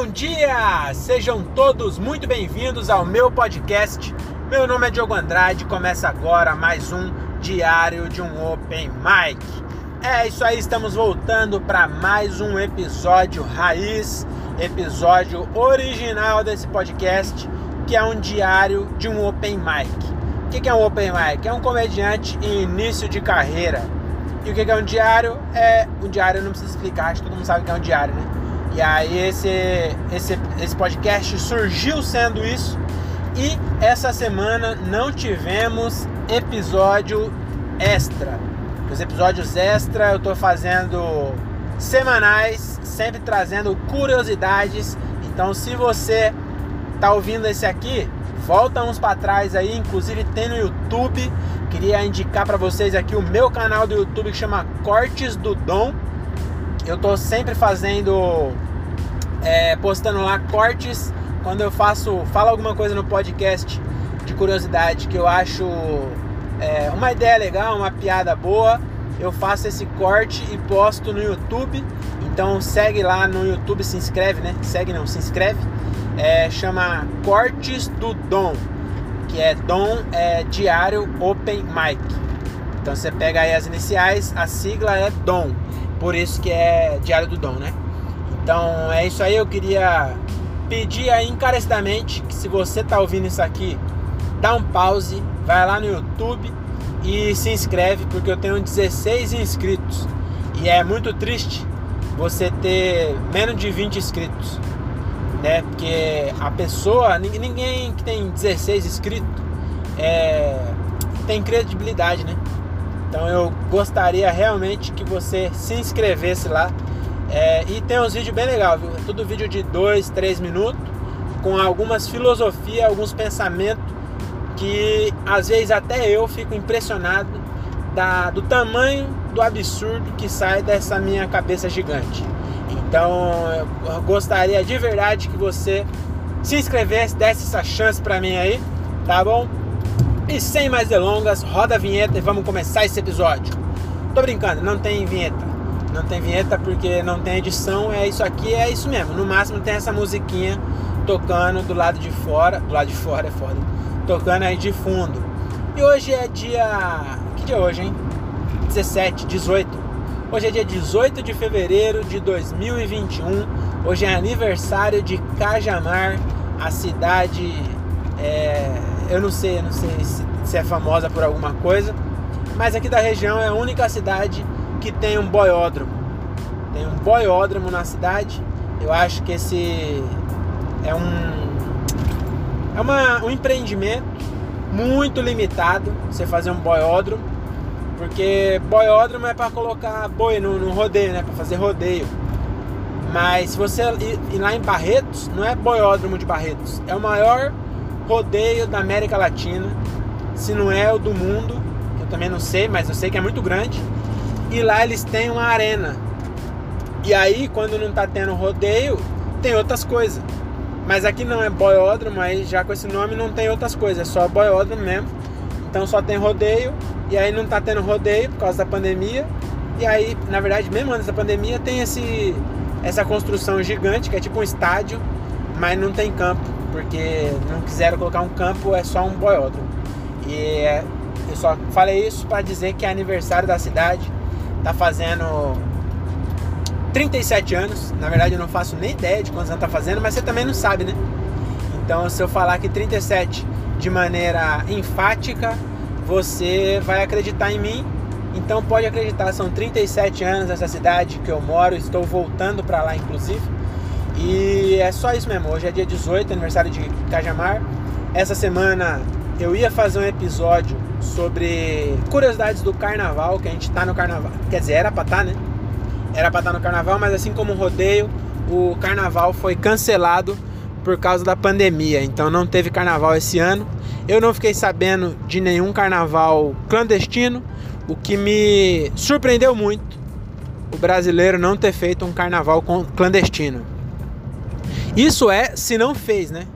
bom dia! Sejam todos muito bem-vindos ao meu podcast. Meu nome é Diogo Andrade, começa agora mais um diário de um Open Mic. É isso aí, estamos voltando para mais um episódio raiz, episódio original desse podcast, que é um diário de um Open Mic. O que é um Open Mic? É um comediante em início de carreira. E o que é um diário? É um diário, não precisa explicar, acho que todo mundo sabe o que é um diário, né? E aí esse, esse, esse podcast surgiu sendo isso. E essa semana não tivemos episódio extra. Os episódios extra eu estou fazendo semanais, sempre trazendo curiosidades. Então se você tá ouvindo esse aqui, volta uns para trás aí, inclusive tem no YouTube. Queria indicar para vocês aqui o meu canal do YouTube que chama Cortes do Dom eu tô sempre fazendo, é, postando lá cortes quando eu faço, falo alguma coisa no podcast de curiosidade que eu acho é, uma ideia legal, uma piada boa, eu faço esse corte e posto no YouTube. Então segue lá no YouTube, se inscreve, né? Segue não, se inscreve. É, chama Cortes do Dom, que é Dom é Diário Open Mic. Então você pega aí as iniciais, a sigla é Dom. Por isso que é Diário do Dom, né? Então é isso aí, eu queria pedir aí encarecidamente que se você tá ouvindo isso aqui, dá um pause, vai lá no YouTube e se inscreve, porque eu tenho 16 inscritos. E é muito triste você ter menos de 20 inscritos, né? Porque a pessoa, ninguém que tem 16 inscritos é, tem credibilidade, né? Então eu gostaria realmente que você se inscrevesse lá. É, e tem uns vídeos bem legais, viu? É tudo vídeo de 2, 3 minutos, com algumas filosofias, alguns pensamentos que às vezes até eu fico impressionado da, do tamanho do absurdo que sai dessa minha cabeça gigante. Então eu gostaria de verdade que você se inscrevesse, desse essa chance para mim aí, tá bom? E sem mais delongas, roda a vinheta e vamos começar esse episódio. Tô brincando, não tem vinheta. Não tem vinheta porque não tem edição, é isso aqui, é isso mesmo. No máximo tem essa musiquinha tocando do lado de fora, do lado de fora é foda, tocando aí de fundo. E hoje é dia. Que dia é hoje, hein? 17, 18. Hoje é dia 18 de fevereiro de 2021. Hoje é aniversário de Cajamar, a cidade. É, eu não sei, não sei se, se é famosa por alguma coisa, mas aqui da região é a única cidade que tem um boiódromo. Tem um boiódromo na cidade. Eu acho que esse é um é uma, um empreendimento muito limitado você fazer um boiódromo, porque boiódromo é para colocar boi no, no rodeio, né, para fazer rodeio. Mas se você ir lá em Barretos, não é boiódromo de Barretos, é o maior rodeio da América Latina, se não é o do mundo, eu também não sei, mas eu sei que é muito grande. E lá eles têm uma arena. E aí, quando não tá tendo rodeio, tem outras coisas. Mas aqui não é boiódromo, aí já com esse nome não tem outras coisas, é só boiódromo mesmo. Então só tem rodeio, e aí não tá tendo rodeio por causa da pandemia. E aí, na verdade, mesmo antes da pandemia, tem esse, essa construção gigante, que é tipo um estádio, mas não tem campo porque não quiseram colocar um campo, é só um boiódromo. E é, eu só falei isso para dizer que é aniversário da cidade, tá fazendo 37 anos. Na verdade, eu não faço nem ideia de quantos anos tá fazendo, mas você também não sabe, né? Então, se eu falar que 37 de maneira enfática, você vai acreditar em mim. Então, pode acreditar, são 37 anos essa cidade que eu moro, estou voltando para lá, inclusive. E é só isso mesmo. Hoje é dia 18, aniversário de Cajamar. Essa semana eu ia fazer um episódio sobre curiosidades do carnaval, que a gente tá no carnaval. Quer dizer, era pra tá, né? Era pra estar tá no carnaval, mas assim como o rodeio, o carnaval foi cancelado por causa da pandemia. Então não teve carnaval esse ano. Eu não fiquei sabendo de nenhum carnaval clandestino, o que me surpreendeu muito o brasileiro não ter feito um carnaval clandestino. Isso é se não fez, né?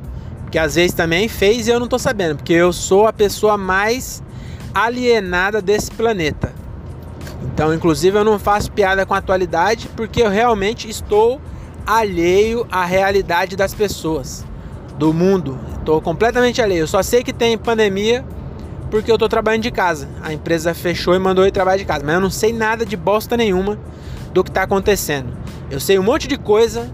Porque às vezes também fez e eu não tô sabendo, porque eu sou a pessoa mais alienada desse planeta. Então, inclusive, eu não faço piada com a atualidade porque eu realmente estou alheio à realidade das pessoas, do mundo. Tô completamente alheio. Eu só sei que tem pandemia porque eu tô trabalhando de casa. A empresa fechou e mandou eu trabalhar de casa, mas eu não sei nada de bosta nenhuma do que tá acontecendo. Eu sei um monte de coisa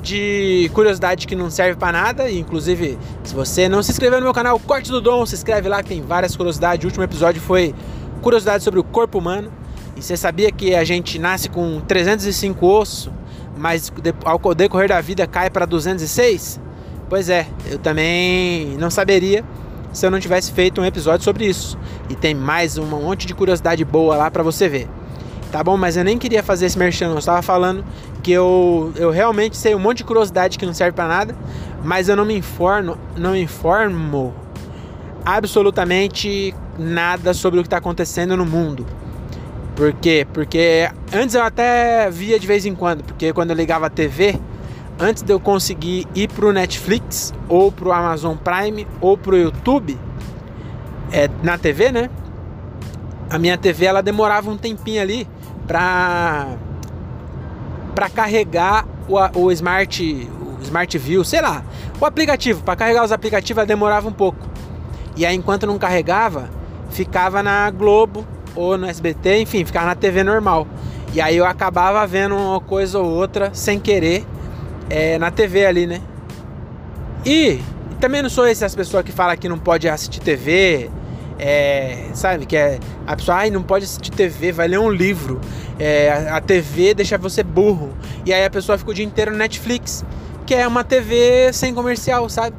de curiosidade que não serve para nada. Inclusive, se você não se inscreveu no meu canal Corte do Dom, se inscreve lá que tem várias curiosidades. O último episódio foi curiosidade sobre o corpo humano. E você sabia que a gente nasce com 305 ossos, mas ao decorrer da vida cai para 206? Pois é, eu também não saberia se eu não tivesse feito um episódio sobre isso. E tem mais um monte de curiosidade boa lá para você ver. Tá bom? Mas eu nem queria fazer esse merchan, eu estava falando que eu, eu realmente sei um monte de curiosidade que não serve para nada, mas eu não me informo, não informo absolutamente nada sobre o que está acontecendo no mundo. Por quê? Porque antes eu até via de vez em quando, porque quando eu ligava a TV, antes de eu conseguir ir pro Netflix, ou pro Amazon Prime, ou pro YouTube, é, na TV, né? A minha TV ela demorava um tempinho ali pra, pra carregar o, o Smart o Smart View, sei lá, o aplicativo. Para carregar os aplicativos demorava um pouco. E aí enquanto não carregava, ficava na Globo ou no SBT, enfim, ficava na TV normal. E aí eu acabava vendo uma coisa ou outra sem querer é, na TV ali, né? E também não sou esse as pessoas que falam que não pode assistir TV, é, sabe? Que é a pessoa, ai, não pode assistir TV, vai ler um livro. É, a TV deixa você burro. E aí a pessoa fica o dia inteiro no Netflix, que é uma TV sem comercial, sabe?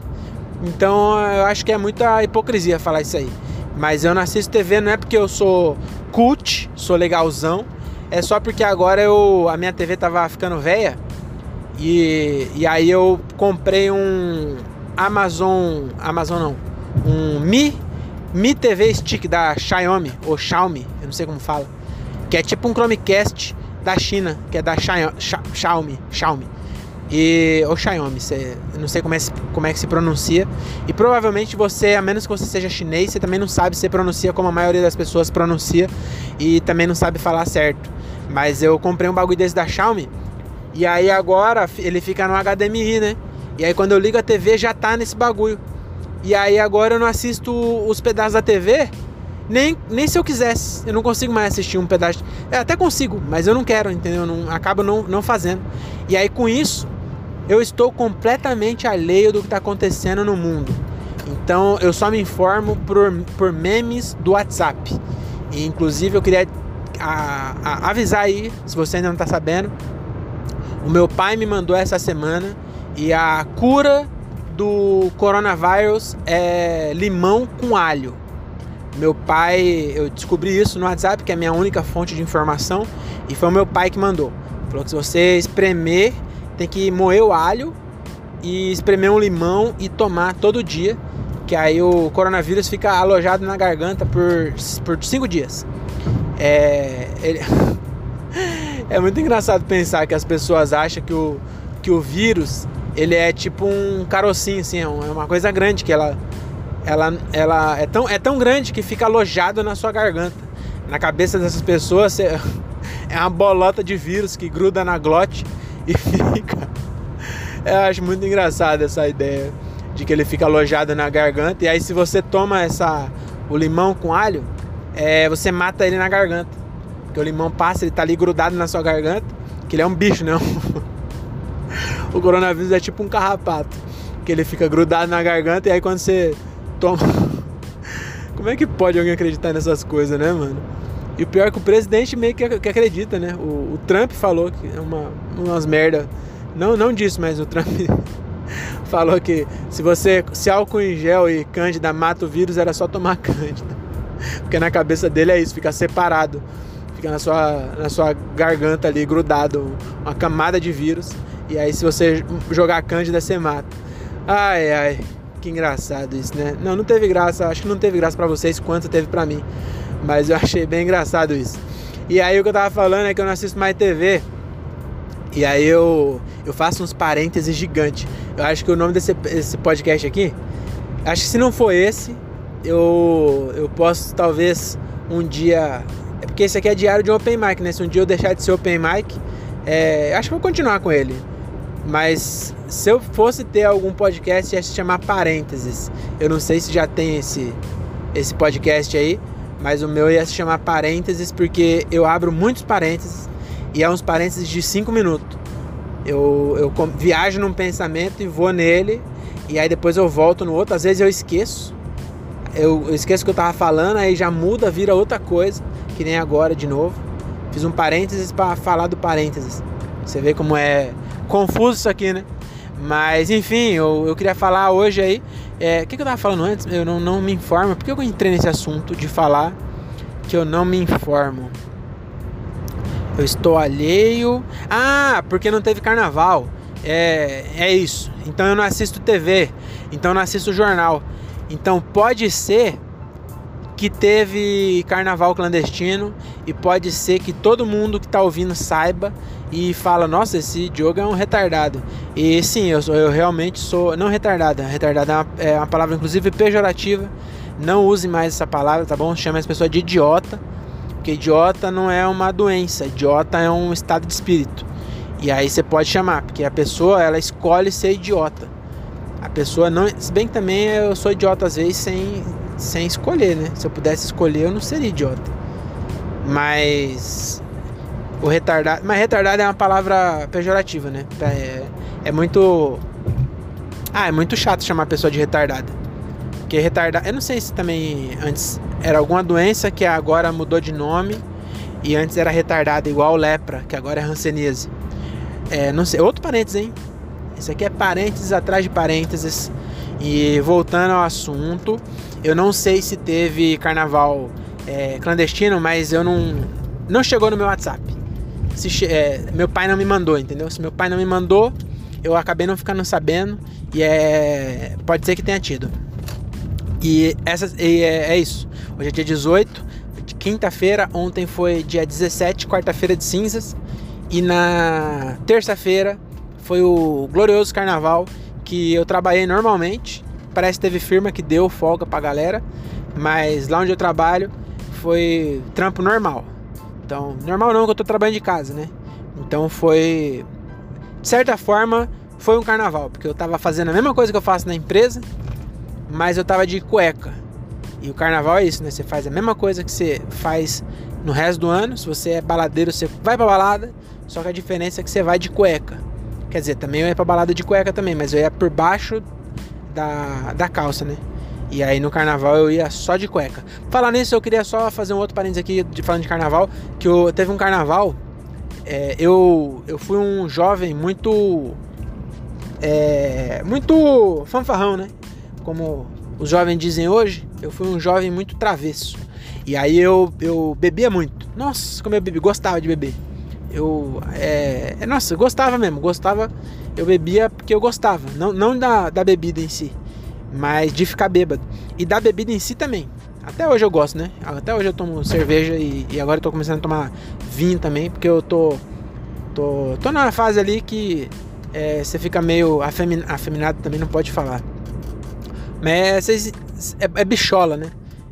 Então eu acho que é muita hipocrisia falar isso aí. Mas eu não assisto TV não é porque eu sou cult, sou legalzão. É só porque agora eu a minha TV tava ficando velha e, e aí eu comprei um Amazon. Amazon não. Um Mi, Mi TV Stick da Xiaomi, ou Xiaomi, eu não sei como fala. Que é tipo um Chromecast da China, que é da Xiaomi. Xiaomi. E, ou Xiaomi, você, não sei como é, como é que se pronuncia. E provavelmente você, a menos que você seja chinês, você também não sabe se pronuncia como a maioria das pessoas pronuncia. E também não sabe falar certo. Mas eu comprei um bagulho desse da Xiaomi e aí agora ele fica no HDMI, né? E aí quando eu ligo a TV já tá nesse bagulho. E aí agora eu não assisto os pedaços da TV, nem, nem se eu quisesse. Eu não consigo mais assistir um pedaço. Eu até consigo, mas eu não quero, entendeu? Eu não, acabo não, não fazendo. E aí com isso, eu estou completamente alheio do que está acontecendo no mundo. Então eu só me informo por, por memes do WhatsApp. E inclusive eu queria a, a, avisar aí, se você ainda não está sabendo, o meu pai me mandou essa semana e a cura do coronavírus é limão com alho. Meu pai, eu descobri isso no WhatsApp, que é a minha única fonte de informação, e foi o meu pai que mandou. Falou que se você espremer, tem que moer o alho e espremer um limão e tomar todo dia, que aí o coronavírus fica alojado na garganta por, por cinco dias. É, ele... É muito engraçado pensar que as pessoas acham que o, que o vírus ele é tipo um carocinho, assim, é, é uma coisa grande que ela, ela, ela é, tão, é tão grande que fica alojado na sua garganta. Na cabeça dessas pessoas é uma bolota de vírus que gruda na glote e fica. Eu acho muito engraçado essa ideia de que ele fica alojado na garganta. E aí, se você toma essa, o limão com alho, é, você mata ele na garganta. Porque o limão passa, ele tá ali grudado na sua garganta, que ele é um bicho, não. o coronavírus é tipo um carrapato, que ele fica grudado na garganta e aí quando você toma. Como é que pode alguém acreditar nessas coisas, né, mano? E o pior é que o presidente meio que, acredita, né? O, o, Trump falou que é uma, umas merda. Não, não disso, mas o Trump falou que se você se álcool em gel e cândida mata o vírus, era só tomar cândida. Porque na cabeça dele é isso, fica separado fica na sua, na sua garganta ali grudado uma camada de vírus. E aí se você jogar cândida, você mata. Ai, ai, que engraçado isso, né? Não, não teve graça, acho que não teve graça para vocês quanto teve para mim. Mas eu achei bem engraçado isso. E aí o que eu tava falando é que eu não assisto mais TV. E aí eu, eu faço uns parênteses gigantes. Eu acho que o nome desse, desse podcast aqui, acho que se não for esse, eu, eu posso talvez um dia é porque esse aqui é diário de open mic, né? Se um dia eu deixar de ser open mic, é, acho que vou continuar com ele. Mas se eu fosse ter algum podcast, ia se chamar Parênteses. Eu não sei se já tem esse, esse podcast aí, mas o meu ia se chamar Parênteses porque eu abro muitos parênteses e é uns parênteses de 5 minutos. Eu, eu viajo num pensamento e vou nele, e aí depois eu volto no outro. Às vezes eu esqueço, eu, eu esqueço o que eu tava falando, aí já muda, vira outra coisa, que nem agora de novo. Fiz um parênteses para falar do parênteses. Você vê como é confuso isso aqui, né? Mas enfim, eu, eu queria falar hoje aí. É, o que, que eu tava falando antes? Eu não, não me informo. Por que eu entrei nesse assunto de falar que eu não me informo? Eu estou alheio. Ah, porque não teve carnaval. É, é isso. Então eu não assisto TV. Então eu não assisto jornal. Então pode ser que teve carnaval clandestino e pode ser que todo mundo que está ouvindo saiba e fala: Nossa, esse Diogo é um retardado. E sim, eu, sou, eu realmente sou. Não retardada, retardada é uma, é uma palavra inclusive pejorativa. Não use mais essa palavra, tá bom? Chame as pessoas de idiota, porque idiota não é uma doença, idiota é um estado de espírito. E aí você pode chamar, porque a pessoa ela escolhe ser idiota. A pessoa não. Se bem que também eu sou idiota às vezes sem sem escolher, né? Se eu pudesse escolher, eu não seria idiota. Mas o retardado, mas retardado é uma palavra pejorativa, né? É, é muito Ah, é muito chato chamar a pessoa de retardada. Porque retardado, eu não sei se também antes era alguma doença que agora mudou de nome e antes era retardada igual lepra, que agora é hanseníase. É, não sei, outro parênteses, hein? Isso aqui é parênteses atrás de parênteses. E voltando ao assunto, eu não sei se teve carnaval é, clandestino, mas eu não. Não chegou no meu WhatsApp. Se, é, meu pai não me mandou, entendeu? Se meu pai não me mandou, eu acabei não ficando sabendo. E é. Pode ser que tenha tido. E, essa, e é, é isso. Hoje é dia 18, quinta-feira. Ontem foi dia 17, quarta-feira de cinzas. E na terça-feira foi o glorioso carnaval que eu trabalhei normalmente Parece que teve firma que deu folga pra galera, mas lá onde eu trabalho foi trampo normal. Então, normal não, que eu tô trabalhando de casa, né? Então foi. De certa forma, foi um carnaval, porque eu tava fazendo a mesma coisa que eu faço na empresa, mas eu tava de cueca. E o carnaval é isso, né? Você faz a mesma coisa que você faz no resto do ano. Se você é baladeiro, você vai pra balada, só que a diferença é que você vai de cueca. Quer dizer, também eu ia pra balada de cueca também, mas eu ia por baixo da, da calça, né? E aí no carnaval eu ia só de cueca. Falar nisso, eu queria só fazer um outro parênteses aqui de falando de carnaval, que eu teve um carnaval, é, eu eu fui um jovem muito é, muito fanfarrão, né? Como os jovens dizem hoje, eu fui um jovem muito travesso. E aí eu, eu bebia muito. Nossa, como eu bebi, gostava de beber. Eu, é, nossa, gostava mesmo, gostava eu bebia porque eu gostava. Não, não da, da bebida em si, mas de ficar bêbado. E da bebida em si também. Até hoje eu gosto, né? Até hoje eu tomo cerveja e, e agora eu tô começando a tomar vinho também, porque eu tô. tô, tô numa fase ali que é, você fica meio afemin, afeminado também, não pode falar. Mas é, é, é bichola, né?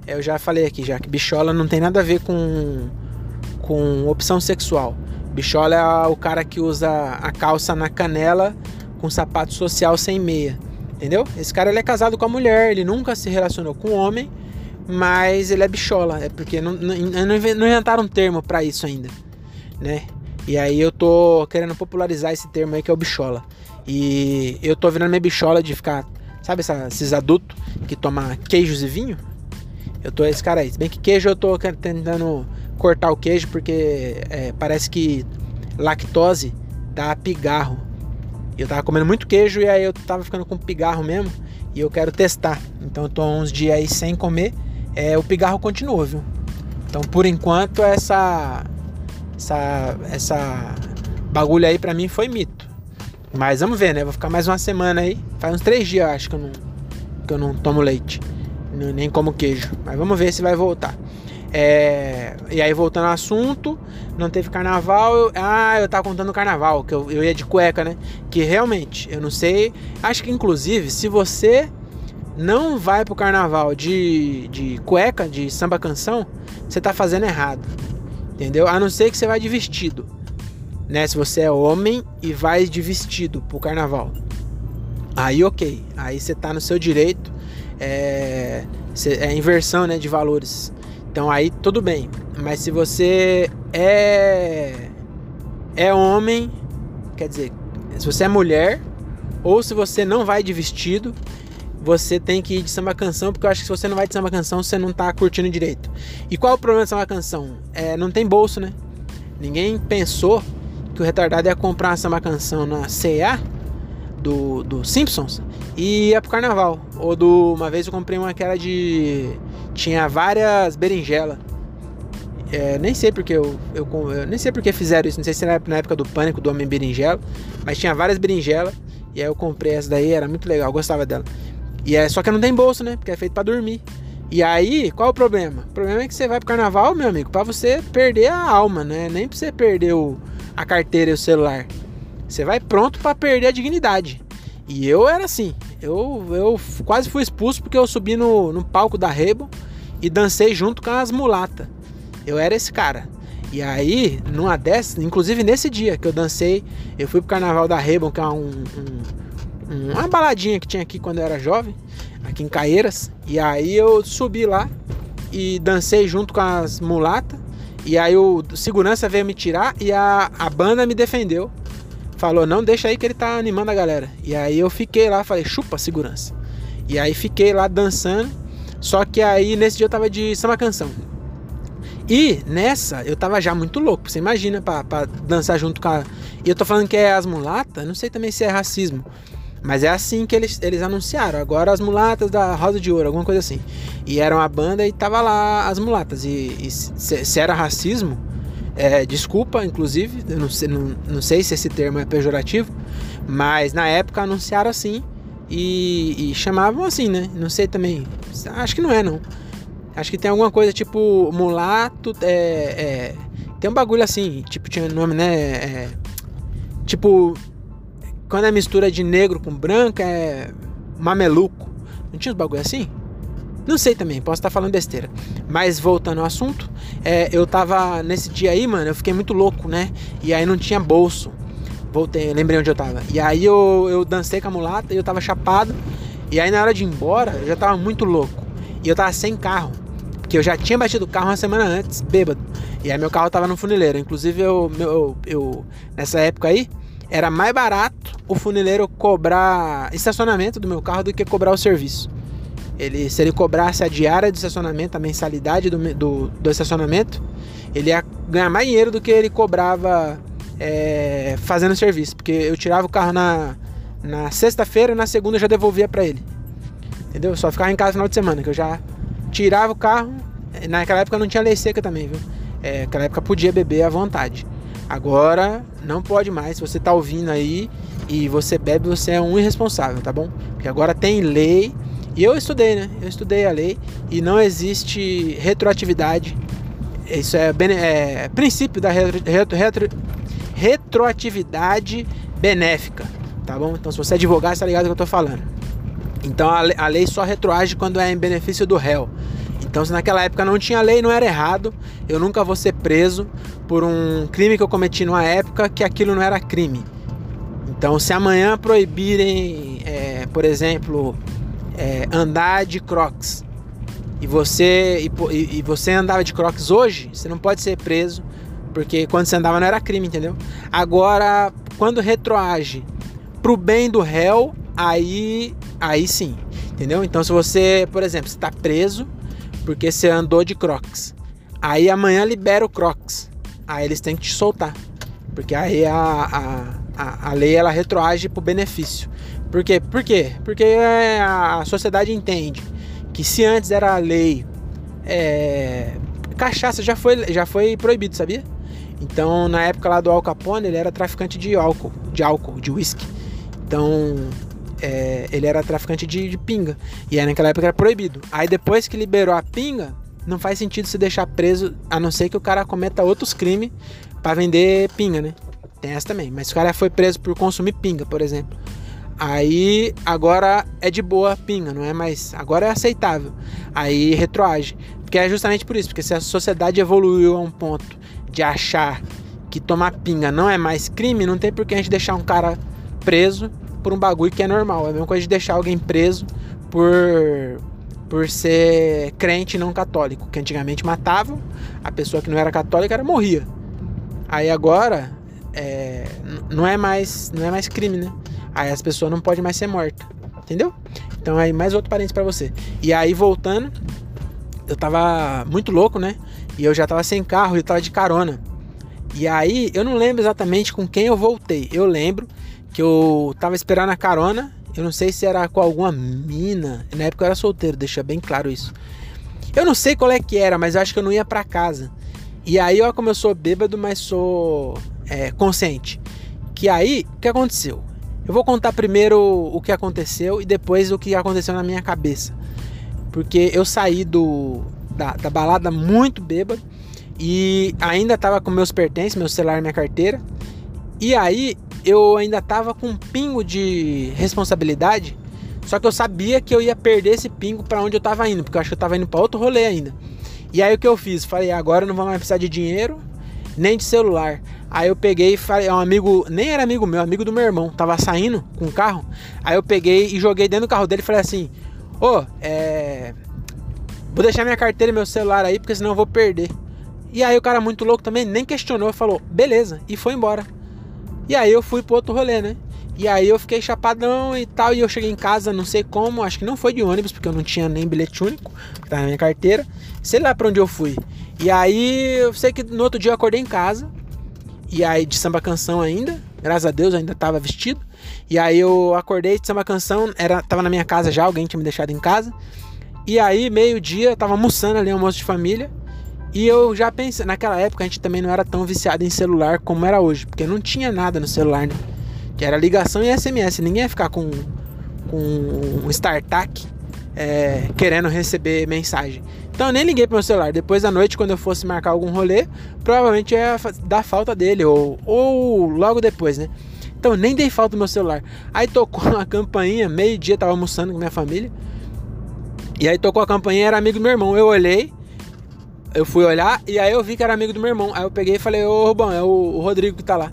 Eu já falei aqui já que bichola não tem nada a ver com, com opção sexual. Bichola é o cara que usa a calça na canela com sapato social sem meia. Entendeu? Esse cara ele é casado com a mulher, ele nunca se relacionou com homem, mas ele é bichola. É porque não, não, não inventaram um termo para isso ainda, né? E aí eu tô querendo popularizar esse termo aí que é o bichola. E eu tô virando minha bichola de ficar, sabe essa, esses adultos que tomam queijos e vinho? Eu tô esse cara aí. Se bem que queijo eu tô tentando cortar o queijo porque é, parece que lactose dá pigarro. Eu tava comendo muito queijo e aí eu tava ficando com pigarro mesmo e eu quero testar. Então eu tô uns dias aí sem comer, é, o pigarro continua, viu? Então por enquanto essa essa essa bagulho aí para mim foi mito. Mas vamos ver, né? Vou ficar mais uma semana aí. Faz uns três dias acho que eu não que eu não tomo leite, nem como queijo. Mas vamos ver se vai voltar. É, e aí voltando ao assunto, não teve carnaval. Eu, ah, eu tava contando o carnaval, que eu, eu ia de cueca, né? Que realmente, eu não sei. Acho que inclusive, se você não vai pro carnaval de, de cueca, de samba canção, você tá fazendo errado. Entendeu? A não ser que você vai de vestido. né? Se você é homem e vai de vestido pro carnaval. Aí ok, aí você tá no seu direito. É, é inversão né, de valores. Então aí tudo bem. Mas se você é é homem, quer dizer, se você é mulher ou se você não vai de vestido, você tem que ir de samba canção, porque eu acho que se você não vai de samba canção, você não tá curtindo direito. E qual é o problema de samba canção? É, não tem bolso, né? Ninguém pensou que o retardado ia comprar uma samba canção na CA do, do Simpsons e ia pro carnaval. Ou do. Uma vez eu comprei uma que era de. Tinha várias berinjelas. É, nem sei porque eu, eu, eu, nem sei porque fizeram isso, não sei se era na época do pânico do homem berinjela, mas tinha várias berinjelas e aí eu comprei essa daí, era muito legal, gostava dela. E é só que não tem bolso, né? Porque é feito para dormir. E aí, qual o problema? O problema é que você vai pro carnaval, meu amigo, para você perder a alma, né? Nem pra você perder o, a carteira e o celular. Você vai pronto para perder a dignidade. E eu era assim. Eu, eu quase fui expulso porque eu subi no, no palco da Rebo e dancei junto com as mulatas. Eu era esse cara. E aí, numa dessas, inclusive nesse dia que eu dancei, eu fui pro carnaval da Rebo, que é um, um, uma baladinha que tinha aqui quando eu era jovem, aqui em Caeiras. E aí eu subi lá e dancei junto com as mulatas. E aí o segurança veio me tirar e a, a banda me defendeu. Falou, não, deixa aí que ele tá animando a galera. E aí eu fiquei lá, falei, chupa segurança. E aí fiquei lá dançando. Só que aí nesse dia eu tava de samba canção. E nessa eu tava já muito louco. Você imagina pra, pra dançar junto com a. E eu tô falando que é as mulatas, não sei também se é racismo. Mas é assim que eles, eles anunciaram. Agora as mulatas da Rosa de Ouro, alguma coisa assim. E era uma banda e tava lá as mulatas. E, e se, se, era racismo, é, desculpa, inclusive, não sei, não, não sei se esse termo é pejorativo, mas na época anunciaram assim e, e chamavam assim, né? Não sei também. Acho que não é, não. Acho que tem alguma coisa tipo mulato. É, é, tem um bagulho assim, tipo, tinha nome, né? É, tipo quando é mistura de negro com branco é mameluco. Não tinha uns bagulho assim? Não sei também, posso estar falando besteira. Mas voltando ao assunto, é, eu tava nesse dia aí, mano, eu fiquei muito louco, né? E aí não tinha bolso. Voltei, lembrei onde eu tava. E aí eu, eu dancei com a mulata e eu tava chapado. E aí na hora de ir embora, eu já tava muito louco. E eu tava sem carro. Porque eu já tinha batido o carro uma semana antes, bêbado. E aí meu carro tava no funileiro. Inclusive eu, eu, eu nessa época aí, era mais barato o funileiro cobrar estacionamento do meu carro do que cobrar o serviço. Ele, se ele cobrasse a diária de estacionamento, a mensalidade do, do, do estacionamento, ele ia ganhar mais dinheiro do que ele cobrava é, fazendo serviço. Porque eu tirava o carro na, na sexta-feira e na segunda eu já devolvia para ele. Entendeu? Só ficava em casa no final de semana, que eu já tirava o carro. Naquela época não tinha lei seca também, viu? É, naquela época podia beber à vontade. Agora não pode mais. Se você tá ouvindo aí e você bebe, você é um irresponsável, tá bom? Porque agora tem lei. E eu estudei, né? Eu estudei a lei e não existe retroatividade. Isso é, é princípio da retro, retro, retroatividade benéfica, tá bom? Então, se você é advogado, você tá ligado do que eu tô falando. Então, a, a lei só retroage quando é em benefício do réu. Então, se naquela época não tinha lei, não era errado, eu nunca vou ser preso por um crime que eu cometi numa época que aquilo não era crime. Então, se amanhã proibirem, é, por exemplo, é, andar de crocs e você e, e, você andava de crocs hoje, você não pode ser preso porque quando você andava não era crime, entendeu? Agora, quando retroage pro bem do réu, aí aí sim, entendeu? Então, se você, por exemplo, está preso porque você andou de Crocs. Aí amanhã libera o Crocs. Aí eles têm que te soltar. Porque aí a, a, a, a lei ela retroage pro benefício. Por quê? Por quê? Porque a sociedade entende que se antes era lei, é, cachaça já foi, já foi proibido, sabia? Então, na época lá do Al Capone, ele era traficante de álcool, de álcool, de whisky. Então, é, ele era traficante de, de, pinga. E aí naquela época era proibido. Aí depois que liberou a pinga, não faz sentido se deixar preso, a não ser que o cara cometa outros crimes para vender pinga, né? Tem essa também. Mas o cara foi preso por consumir pinga, por exemplo. Aí agora é de boa pinga, não é mais. Agora é aceitável. Aí retroage. Porque é justamente por isso, porque se a sociedade evoluiu a um ponto de achar que tomar pinga não é mais crime, não tem por que a gente deixar um cara preso por um bagulho que é normal. É a mesma coisa de deixar alguém preso por por ser crente não católico, que antigamente matavam, a pessoa que não era católica era morria. Aí agora é, não é mais não é mais crime, né? Aí as pessoas não podem mais ser mortas, entendeu? Então aí mais outro parênteses para você. E aí voltando, eu tava muito louco, né? E eu já tava sem carro, eu tava de carona. E aí eu não lembro exatamente com quem eu voltei. Eu lembro que eu tava esperando a carona eu não sei se era com alguma mina. Na época eu era solteiro, deixa bem claro isso. Eu não sei qual é que era, mas eu acho que eu não ia para casa. E aí, ó, como eu sou bêbado, mas sou é, consciente. Que aí, o que aconteceu? Eu vou contar primeiro o que aconteceu e depois o que aconteceu na minha cabeça. Porque eu saí do, da, da balada muito bêbado e ainda tava com meus pertences, meu celular e minha carteira. E aí eu ainda tava com um pingo de responsabilidade, só que eu sabia que eu ia perder esse pingo para onde eu tava indo, porque eu acho que eu tava indo para outro rolê ainda. E aí o que eu fiz? Falei, agora eu não vou mais precisar de dinheiro, nem de celular. Aí eu peguei e falei, um amigo, nem era amigo meu, amigo do meu irmão, tava saindo com o carro. Aí eu peguei e joguei dentro do carro dele e falei assim: Ô, oh, é. Vou deixar minha carteira e meu celular aí, porque senão eu vou perder. E aí o cara muito louco também nem questionou, falou, beleza, e foi embora. E aí eu fui pro outro rolê, né? E aí eu fiquei chapadão e tal. E eu cheguei em casa, não sei como, acho que não foi de ônibus, porque eu não tinha nem bilhete único, que tá na minha carteira. Sei lá pra onde eu fui. E aí eu sei que no outro dia eu acordei em casa. E aí de samba canção ainda. Graças a Deus ainda tava vestido. E aí eu acordei de samba canção, era, tava na minha casa já, alguém tinha me deixado em casa. E aí, meio-dia, tava almoçando ali, almoço de família. E eu já pensei, naquela época a gente também não era tão viciado em celular como era hoje, porque não tinha nada no celular, né? Que era ligação e SMS. Ninguém ia ficar com, com um StarTAC é, querendo receber mensagem. Então eu nem liguei pro meu celular. Depois da noite, quando eu fosse marcar algum rolê, provavelmente ia dar falta dele, ou, ou logo depois, né? Então nem dei falta do meu celular. Aí tocou uma campainha, meio-dia, tava almoçando com minha família. E aí tocou a campainha, era amigo do meu irmão. Eu olhei, eu fui olhar e aí eu vi que era amigo do meu irmão. Aí eu peguei e falei, ô Rubão, é o, Rodrigo que tá lá.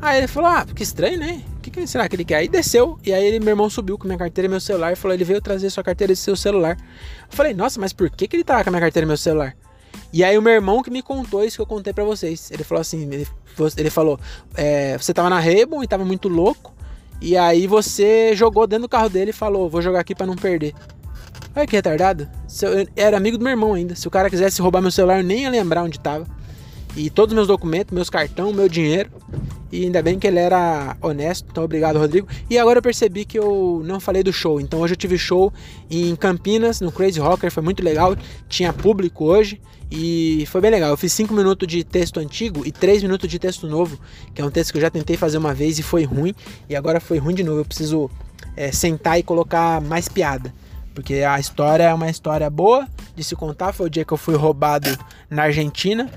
Aí ele falou, ah, que estranho, né? O que, que será que ele quer? Aí desceu, e aí ele, meu irmão subiu com minha carteira e meu celular e falou, ele veio trazer sua carteira e seu celular. Eu falei, nossa, mas por que, que ele tá com a minha carteira e meu celular? E aí o meu irmão que me contou isso que eu contei para vocês. Ele falou assim, ele, ele falou, é, você tava na Rebon e tava muito louco, e aí você jogou dentro do carro dele e falou, vou jogar aqui para não perder. Olha que retardado. Eu era amigo do meu irmão ainda. Se o cara quisesse roubar meu celular, eu nem ia lembrar onde tava. E todos os meus documentos, meus cartão, meu dinheiro. E ainda bem que ele era honesto. Então, obrigado, Rodrigo. E agora eu percebi que eu não falei do show. Então, hoje eu tive show em Campinas, no Crazy Rocker. Foi muito legal. Tinha público hoje. E foi bem legal. Eu fiz 5 minutos de texto antigo e 3 minutos de texto novo. Que é um texto que eu já tentei fazer uma vez e foi ruim. E agora foi ruim de novo. Eu preciso é, sentar e colocar mais piada. Porque a história é uma história boa de se contar. Foi o dia que eu fui roubado na Argentina.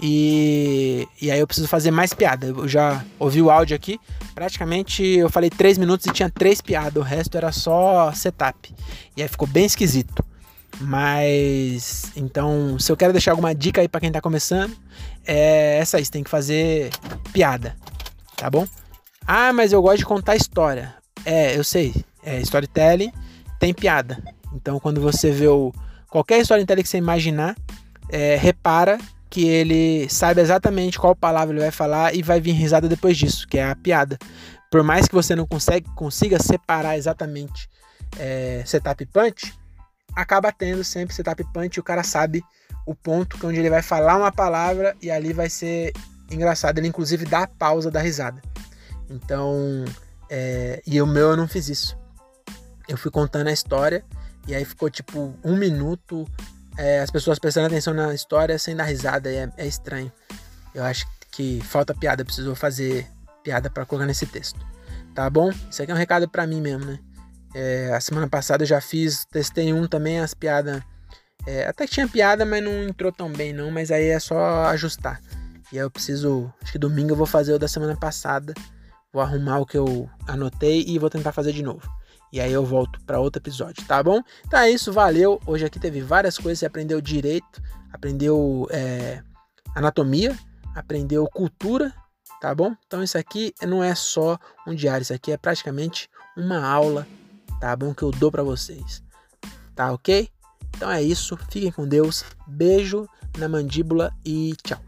E, e aí eu preciso fazer mais piada. Eu já ouvi o áudio aqui. Praticamente eu falei 3 minutos e tinha 3 piadas. O resto era só setup. E aí ficou bem esquisito. Mas então, se eu quero deixar alguma dica aí para quem tá começando, é essa aí, você tem que fazer piada, tá bom? Ah, mas eu gosto de contar história. É, eu sei, é storytelling tem piada. Então, quando você vê o, qualquer storytelling que você imaginar, é, repara que ele sabe exatamente qual palavra ele vai falar e vai vir risada depois disso, que é a piada. Por mais que você não consegue, consiga separar exatamente é, setup punch, acaba tendo sempre setup punch e o cara sabe o ponto que onde ele vai falar uma palavra e ali vai ser engraçado. Ele inclusive dá a pausa da risada. Então, é, e o meu eu não fiz isso eu fui contando a história e aí ficou tipo um minuto é, as pessoas prestando atenção na história sem dar risada, é, é estranho. Eu acho que falta piada, precisou fazer piada para colocar nesse texto. Tá bom? Isso aqui é um recado para mim mesmo, né? É, a semana passada eu já fiz, testei um também, as piadas. É, até que tinha piada, mas não entrou tão bem, não. Mas aí é só ajustar. E aí eu preciso. Acho que domingo eu vou fazer o da semana passada. Vou arrumar o que eu anotei e vou tentar fazer de novo. E aí eu volto para outro episódio, tá bom? Então é isso, valeu. Hoje aqui teve várias coisas, você aprendeu direito, aprendeu é, anatomia, aprendeu cultura, tá bom? Então isso aqui não é só um diário, isso aqui é praticamente uma aula, tá bom? Que eu dou para vocês, tá ok? Então é isso, fiquem com Deus, beijo na mandíbula e tchau.